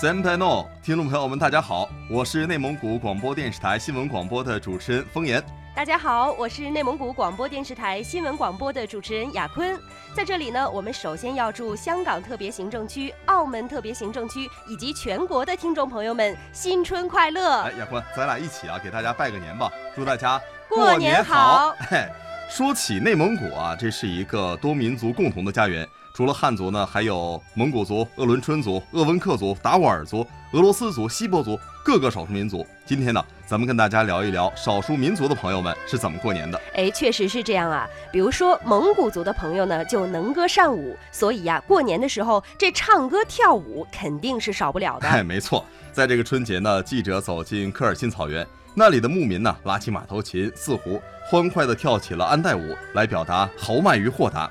Sempai no，听众朋友们，大家好，我是内蒙古广播电视台新闻广播的主持人风言。大家好，我是内蒙古广播电视台新闻广播的主持人雅坤。在这里呢，我们首先要祝香港特别行政区、澳门特别行政区以及全国的听众朋友们新春快乐！哎，雅坤，咱俩一起啊，给大家拜个年吧，祝大家过年好！嘿，说起内蒙古啊，这是一个多民族共同的家园。除了汉族呢，还有蒙古族、鄂伦春族、鄂温克族、达斡尔族、俄罗斯族、锡伯族各个少数民族。今天呢，咱们跟大家聊一聊少数民族的朋友们是怎么过年的。哎，确实是这样啊。比如说蒙古族的朋友呢，就能歌善舞，所以呀，过年的时候这唱歌跳舞肯定是少不了的。哎，没错，在这个春节呢，记者走进科尔沁草原，那里的牧民呢，拉起马头琴、四胡，欢快地跳起了安代舞，来表达豪迈与豁达。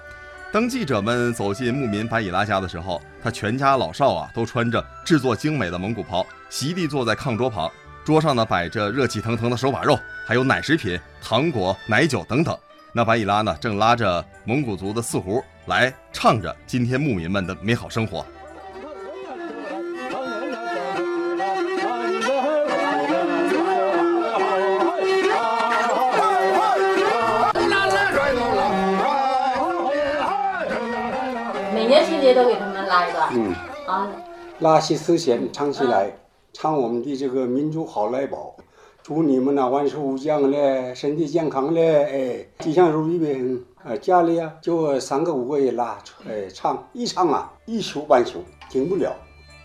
当记者们走进牧民白以拉家的时候，他全家老少啊都穿着制作精美的蒙古袍，席地坐在炕桌旁，桌上呢摆着热气腾腾的手把肉，还有奶食品、糖果、奶酒等等。那白以拉呢正拉着蒙古族的四胡来唱着今天牧民们的美好生活。都给他们拉一段，嗯啊，拉起丝弦唱起来，唱我们的这个民族好来宝，祝你们呐万事无疆嘞，身体健康嘞，哎，吉祥如意呗。呃，家里啊就三个五个人拉，哎，唱一唱啊一宿半宿停不了。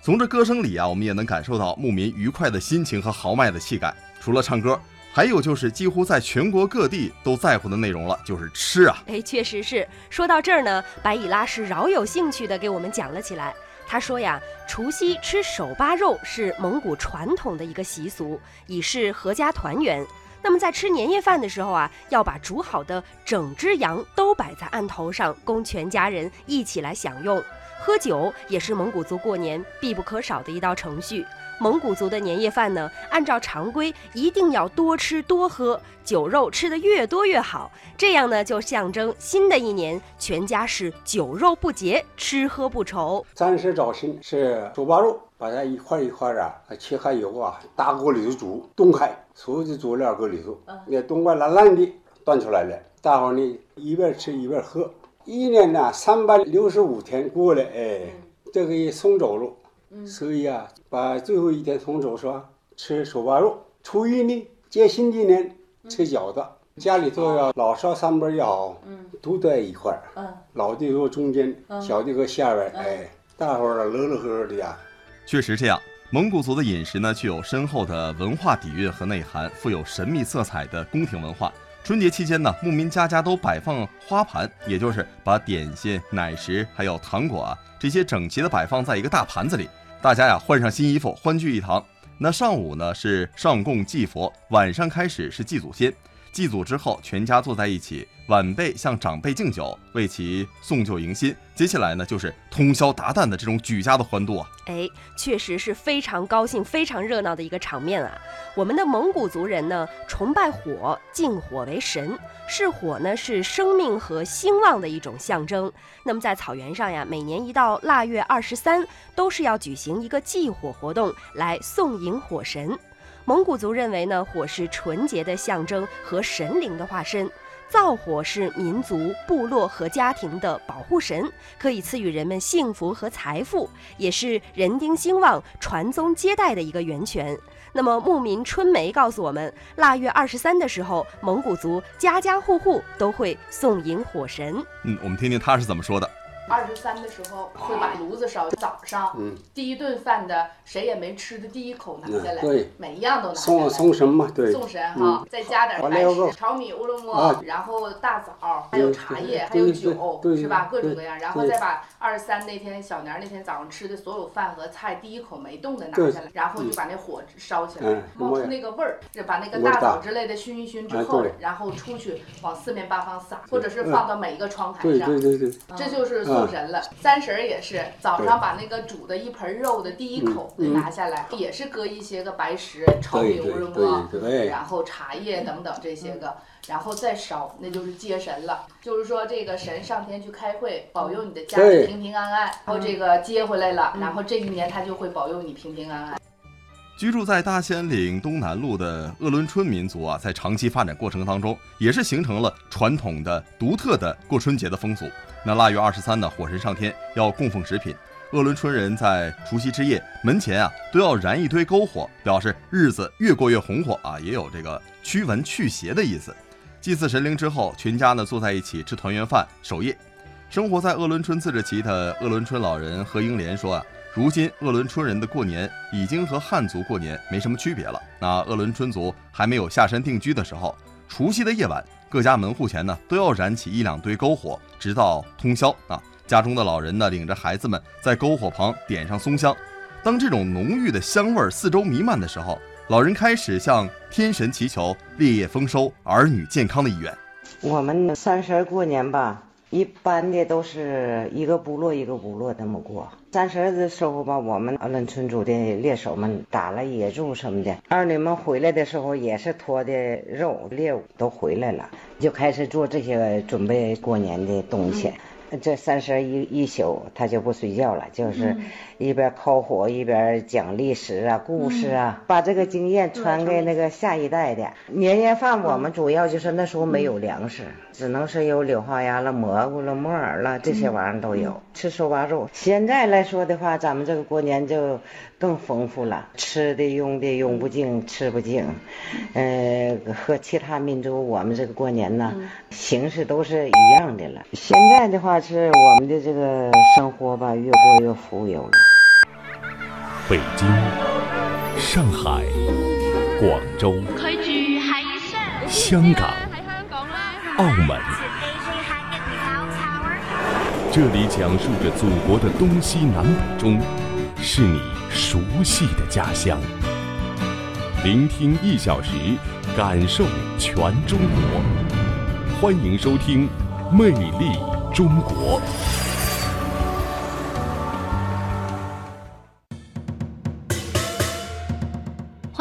从这歌声里啊，我们也能感受到牧民愉快的心情和豪迈的气概。除了唱歌。还有就是几乎在全国各地都在乎的内容了，就是吃啊！哎，确实是。说到这儿呢，白以拉是饶有兴趣的给我们讲了起来。他说呀，除夕吃手扒肉是蒙古传统的一个习俗，以示阖家团圆。那么在吃年夜饭的时候啊，要把煮好的整只羊都摆在案头上，供全家人一起来享用。喝酒也是蒙古族过年必不可少的一道程序。蒙古族的年夜饭呢，按照常规一定要多吃多喝，酒肉吃得越多越好，这样呢就象征新的一年全家是酒肉不节，吃喝不愁。三十早晨是猪扒肉，把它一块一块啊切开以后啊，大锅里头煮，冻开，所有的佐料搁里头，那冻快烂烂的端出来了，大伙呢一边吃一边喝。一年呢三百六十五天过了，哎，这个也送走了。所以啊，把最后一天送走说？吃手扒肉。初一呢，接新的年吃饺子。家里头要老少三辈也好，都在一块儿。嗯，老的坐中间，小的搁下边。哎，大伙儿乐乐呵呵的呀。确实这样，蒙古族的饮食呢，具有深厚的文化底蕴和内涵，富有神秘色彩的宫廷文化。春节期间呢，牧民家家都摆放花盘，也就是把点心、奶食还有糖果啊这些整齐的摆放在一个大盘子里。大家呀，换上新衣服，欢聚一堂。那上午呢是上供祭佛，晚上开始是祭祖先。祭祖之后，全家坐在一起。晚辈向长辈敬酒，为其送旧迎新。接下来呢，就是通宵达旦的这种举家的欢度啊！哎，确实是非常高兴、非常热闹的一个场面啊！我们的蒙古族人呢，崇拜火，敬火为神，是火呢是生命和兴旺的一种象征。那么在草原上呀，每年一到腊月二十三，都是要举行一个祭火活动，来送迎火神。蒙古族认为呢，火是纯洁的象征和神灵的化身。灶火是民族、部落和家庭的保护神，可以赐予人们幸福和财富，也是人丁兴旺、传宗接代的一个源泉。那么牧民春梅告诉我们，腊月二十三的时候，蒙古族家家户户都会送迎火神。嗯，我们听听他是怎么说的。二十三的时候会把炉子烧，早上第一顿饭的谁也没吃的第一口拿下来，每一样都拿下来。送送神嘛，对，送神哈，再加点白食、炒米、乌鲁木，然后大枣，还有茶叶，还有酒，是吧？各种各样，然后再把二十三那天小年那天早上吃的所有饭和菜第一口没动的拿下来，然后就把那火烧起来，冒出那个味儿，把那个大枣之类的熏一熏之后，然后出去往四面八方撒，或者是放到每一个窗台上，对对对。对，这就是。送神了。三十也是早上把那个煮的一盆肉的第一口拿下来，也是搁一些个白石、炒米乌龙馍，然后茶叶等等这些个，然后再烧，那就是接神了。就是说这个神上天去开会，保佑你的家里平平安安，然后这个接回来了，然后这一年他就会保佑你平平安安。居住在大兴安岭东南路的鄂伦春民族啊，在长期发展过程当中，也是形成了传统的、独特的过春节的风俗。那腊月二十三呢，火神上天要供奉食品，鄂伦春人在除夕之夜门前啊都要燃一堆篝火，表示日子越过越红火啊，也有这个驱蚊去邪的意思。祭祀神灵之后，全家呢坐在一起吃团圆饭、守夜。生活在鄂伦春自治旗的鄂伦春老人何英莲说啊。如今，鄂伦春人的过年已经和汉族过年没什么区别了。那鄂伦春族还没有下山定居的时候，除夕的夜晚，各家门户前呢都要燃起一两堆篝火，直到通宵啊。家中的老人呢，领着孩子们在篝火旁点上松香。当这种浓郁的香味四周弥漫的时候，老人开始向天神祈求烈业丰收、儿女健康的意愿。我们三十过年吧。一般的都是一个部落一个部落那么过。三十的时候吧，我们鄂伦春族的猎手们打了野猪什么的，儿女们回来的时候也是拖的肉猎物都回来了，就开始做这些准备过年的东西。这三十一一宿，他就不睡觉了，就是一边烤火一边讲历史啊、故事啊，把这个经验传给那个下一代的。年夜饭我们主要就是那时候没有粮食，只能是有柳花鸭了、蘑菇了、木耳了这些玩意儿都有，吃手把肉。现在来说的话，咱们这个过年就更丰富了，吃的用的用不尽，吃不尽。呃，和其他民族我们这个过年呢，形式都是一样的了。现在的话。是我们的这个生活吧，越过越富有了。北京、上海、广州、香港、澳门，这里讲述着祖国的东西南北中，是你熟悉的家乡。聆听一小时，感受全中国。欢迎收听《魅力》。中国。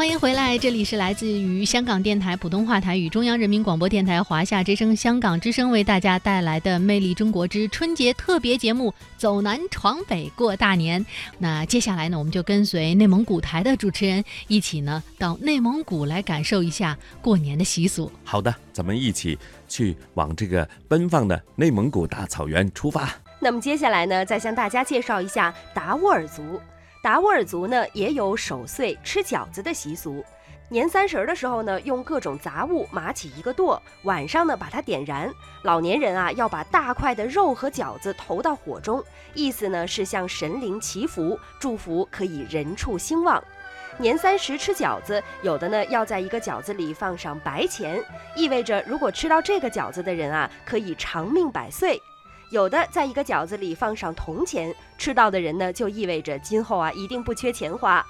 欢迎回来，这里是来自于香港电台普通话台与中央人民广播电台华夏之声、香港之声为大家带来的《魅力中国之春节特别节目》，走南闯北过大年。那接下来呢，我们就跟随内蒙古台的主持人一起呢，到内蒙古来感受一下过年的习俗。好的，咱们一起去往这个奔放的内蒙古大草原出发。那么接下来呢，再向大家介绍一下达斡尔族。达斡尔族呢也有守岁吃饺子的习俗，年三十的时候呢，用各种杂物码起一个垛，晚上呢把它点燃。老年人啊要把大块的肉和饺子投到火中，意思呢是向神灵祈福，祝福可以人畜兴旺。年三十吃饺子，有的呢要在一个饺子里放上白钱，意味着如果吃到这个饺子的人啊，可以长命百岁。有的在一个饺子里放上铜钱，吃到的人呢，就意味着今后啊一定不缺钱花。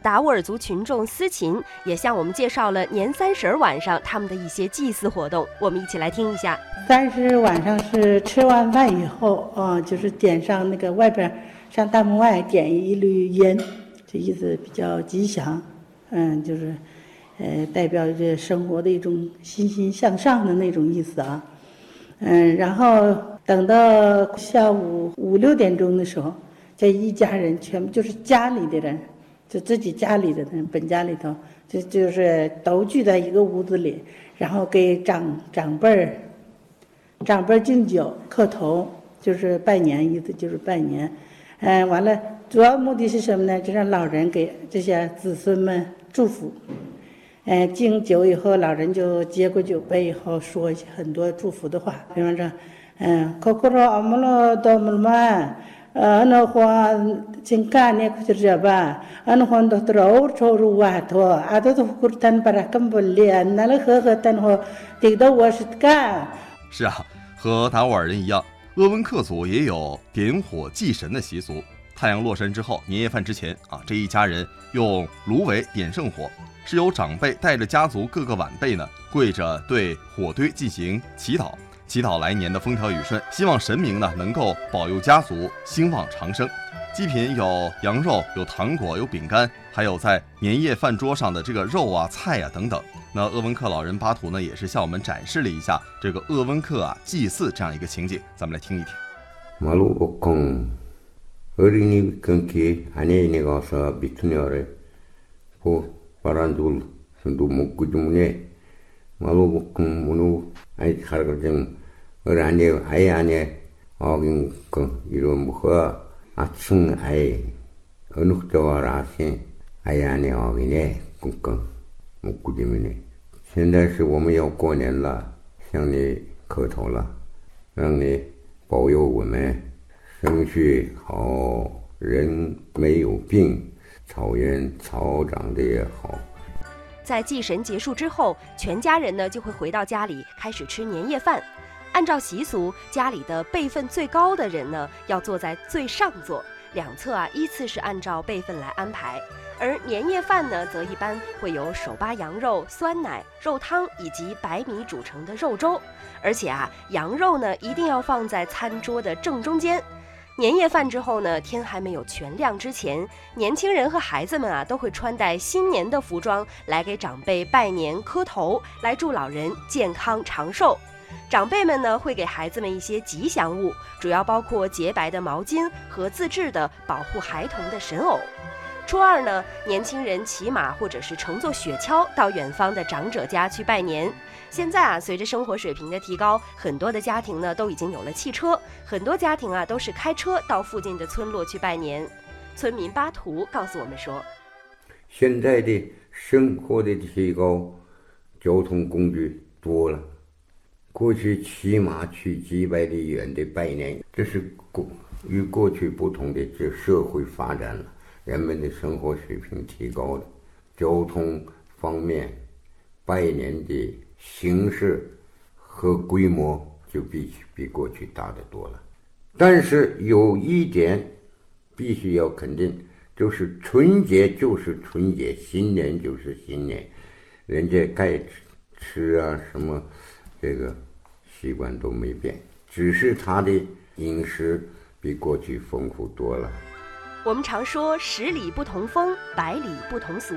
达斡尔族群众思琴也向我们介绍了年三十晚上他们的一些祭祀活动，我们一起来听一下。三十晚上是吃完饭以后啊，就是点上那个外边上大门外点一缕烟，这意思比较吉祥，嗯，就是呃代表着生活的一种欣欣向上的那种意思啊，嗯，然后。等到下午五六点钟的时候，这一家人全部就是家里的人，就自己家里的人，本家里头，就就是都聚在一个屋子里，然后给长长辈儿、长辈儿敬酒、磕头，就是拜年，意思就是拜年。嗯，完了，主要目的是什么呢？就让老人给这些子孙们祝福。嗯，敬酒以后，老人就接过酒杯以后，说一些很多祝福的话，比方说。嗯，可可罗阿姆罗多姆嘛，呃，那话情感呢，可是吧，啊，那话都多奥抽入瓦托，啊，都都古坦巴拉坎布里，那了呵呵，但话听到我是干。是啊，和达斡尔人一样，鄂温克族也有点火祭神的习俗。太阳落山之后，年夜饭之前啊，这一家人用芦苇点圣火，是由长辈带着家族各个晚辈呢，跪着对火堆进行祈祷。祈祷来年的风调雨顺，希望神明呢能够保佑家族兴旺长生。祭品有羊肉、有糖果、有饼干，还有在年夜饭桌上的这个肉啊、菜啊等等。那鄂温克老人巴图呢，也是向我们展示了一下这个鄂温克啊祭祀这样一个情景，咱们来听一听。马路不空，어린이근기아내네가서미투녀를보바란둘손도먹고주문에마루복공문우아이가르정어 란에아이안에어긴거이런뭐가阿村哎，我那个叫啥姓？哎呀，你好，给你公公，我估计没呢。现在是我们要过年了，向你磕头了，让你保佑我们生息好，人没有病，草原草长得也好。在祭神结束之后，全家人呢就会回到家里开始吃年夜饭。 按照习俗，家里的辈分最高的人呢，要坐在最上座，两侧啊依次是按照辈分来安排。而年夜饭呢，则一般会有手扒羊肉、酸奶、肉汤以及白米煮成的肉粥，而且啊，羊肉呢一定要放在餐桌的正中间。年夜饭之后呢，天还没有全亮之前，年轻人和孩子们啊都会穿戴新年的服装来给长辈拜年磕头，来祝老人健康长寿。长辈们呢会给孩子们一些吉祥物，主要包括洁白的毛巾和自制的保护孩童的神偶。初二呢，年轻人骑马或者是乘坐雪橇到远方的长者家去拜年。现在啊，随着生活水平的提高，很多的家庭呢都已经有了汽车，很多家庭啊都是开车到附近的村落去拜年。村民巴图告诉我们说：“现在的生活的提高，交通工具多了。”过去骑马去几百里远的拜年，这是过与过去不同的。这社会发展了，人们的生活水平提高了，交通方面拜年的形式和规模就比比过去大得多了。但是有一点必须要肯定，就是春节就是春节，新年就是新年，人家该吃吃啊什么这个。习惯都没变，只是他的饮食比过去丰富多了。我们常说十里不同风，百里不同俗。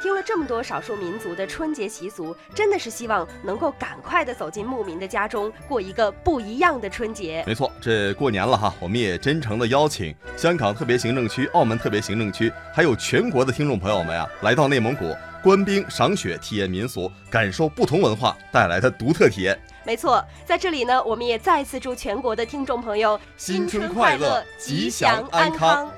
听了这么多少数民族的春节习俗，真的是希望能够赶快的走进牧民的家中，过一个不一样的春节。没错，这过年了哈，我们也真诚的邀请香港特别行政区、澳门特别行政区，还有全国的听众朋友们啊，来到内蒙古观冰赏雪，体验民俗，感受不同文化带来的独特体验。没错，在这里呢，我们也再次祝全国的听众朋友新春快乐，吉祥安康。